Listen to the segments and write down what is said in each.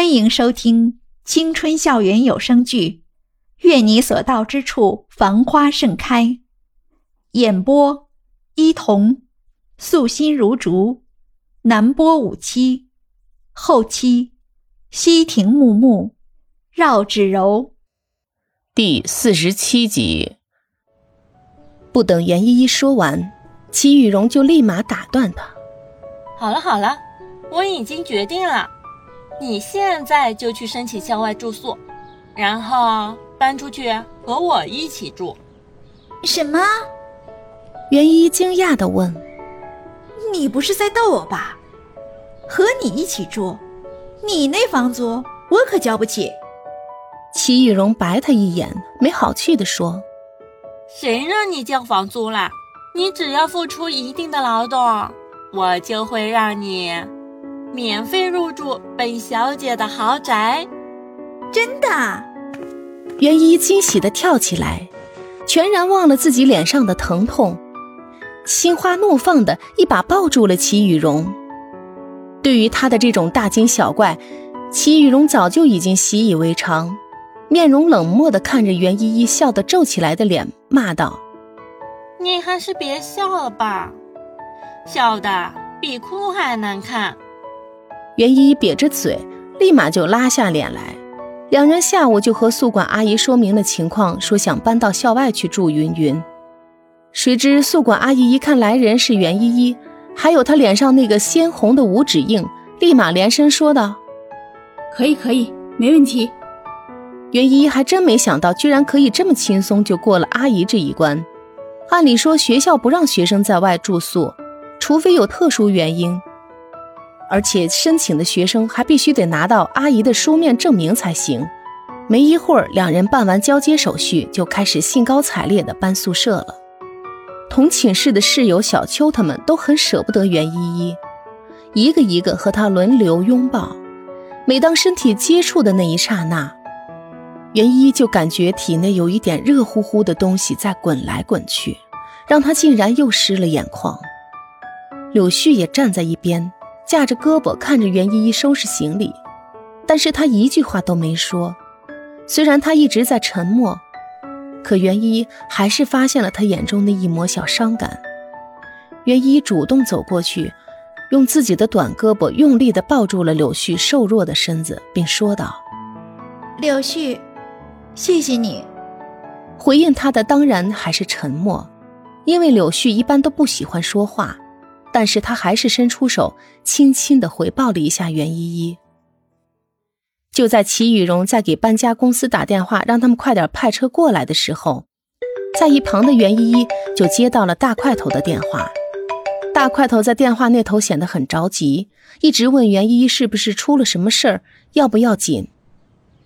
欢迎收听青春校园有声剧《愿你所到之处繁花盛开》，演播：伊童，素心如竹，南波五七，后期：西亭木木，绕指柔。第四十七集。不等袁依依说完，齐雨荣就立马打断她：“好了好了，我已经决定了。”你现在就去申请校外住宿，然后搬出去和我一起住。什么？袁一惊讶的问：“你不是在逗我吧？和你一起住，你那房租我可交不起。”齐雨荣白他一眼，没好气的说：“谁让你交房租了？你只要付出一定的劳动，我就会让你。”免费入住本小姐的豪宅，真的？袁一惊喜的跳起来，全然忘了自己脸上的疼痛，心花怒放的一把抱住了齐雨荣。对于他的这种大惊小怪，齐雨荣早就已经习以为常，面容冷漠的看着袁依依笑得皱起来的脸，骂道：“你还是别笑了吧，笑的比哭还难看。”袁依依瘪着嘴，立马就拉下脸来。两人下午就和宿管阿姨说明了情况，说想搬到校外去住。云云，谁知宿管阿姨一看来人是袁依依，还有她脸上那个鲜红的五指印，立马连声说道：“可以，可以，没问题。”袁依依还真没想到，居然可以这么轻松就过了阿姨这一关。按理说学校不让学生在外住宿，除非有特殊原因。而且申请的学生还必须得拿到阿姨的书面证明才行。没一会儿，两人办完交接手续，就开始兴高采烈地搬宿舍了。同寝室的室友小秋他们都很舍不得袁依依，一个一个和她轮流拥抱。每当身体接触的那一刹那，袁依依就感觉体内有一点热乎乎的东西在滚来滚去，让她竟然又湿了眼眶。柳絮也站在一边。架着胳膊看着袁依依收拾行李，但是他一句话都没说。虽然他一直在沉默，可袁依依还是发现了他眼中的一抹小伤感。袁依依主动走过去，用自己的短胳膊用力地抱住了柳絮瘦弱的身子，并说道：“柳絮，谢谢你。”回应他的当然还是沉默，因为柳絮一般都不喜欢说话。但是他还是伸出手，轻轻的回报了一下袁依依。就在齐雨荣在给搬家公司打电话，让他们快点派车过来的时候，在一旁的袁依依就接到了大块头的电话。大块头在电话那头显得很着急，一直问袁依依是不是出了什么事儿，要不要紧。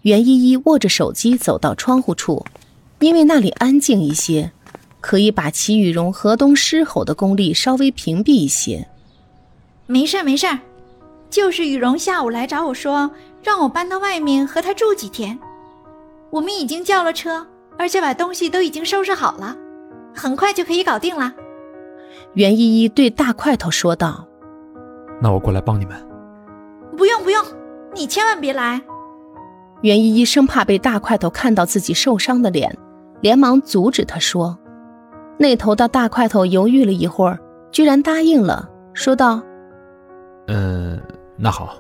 袁依依握着手机走到窗户处，因为那里安静一些。可以把齐雨荣河东狮吼的功力稍微屏蔽一些。没事儿没事儿，就是雨荣下午来找我说，让我搬到外面和他住几天。我们已经叫了车，而且把东西都已经收拾好了，很快就可以搞定了。袁依依对大块头说道：“那我过来帮你们。”不用不用，你千万别来。袁依依生怕被大块头看到自己受伤的脸，连忙阻止他说。那头的大块头犹豫了一会儿，居然答应了，说道：“嗯，那好，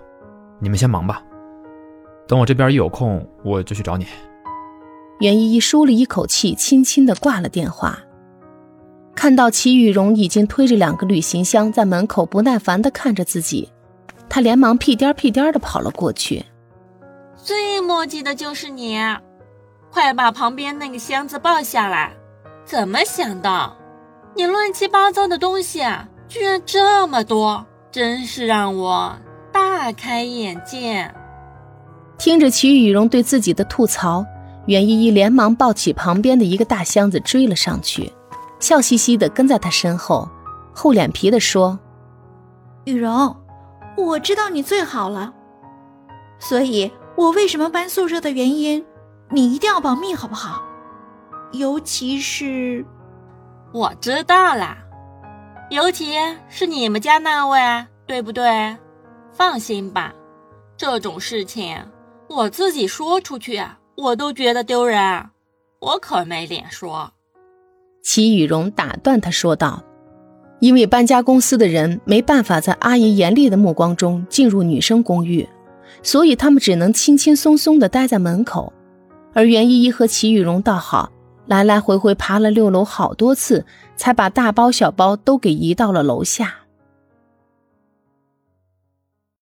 你们先忙吧，等我这边一有空，我就去找你。”袁依依舒了一口气，轻轻的挂了电话。看到齐雨荣已经推着两个旅行箱在门口不耐烦的看着自己，他连忙屁颠屁颠的跑了过去。最磨叽的就是你，快把旁边那个箱子抱下来。怎么想到？你乱七八糟的东西啊，居然这么多，真是让我大开眼界。听着齐雨荣对自己的吐槽，袁依依连忙抱起旁边的一个大箱子追了上去，笑嘻嘻的跟在他身后，厚脸皮的说：“雨荣，我知道你最好了，所以我为什么搬宿舍的原因，你一定要保密，好不好？”尤其是，我知道啦，尤其是你们家那位，对不对？放心吧，这种事情我自己说出去，我都觉得丢人，我可没脸说。”齐雨荣打断他说道：“因为搬家公司的人没办法在阿姨严厉的目光中进入女生公寓，所以他们只能轻轻松松地待在门口。而袁依依和齐雨荣倒好，来来回回爬了六楼好多次，才把大包小包都给移到了楼下。”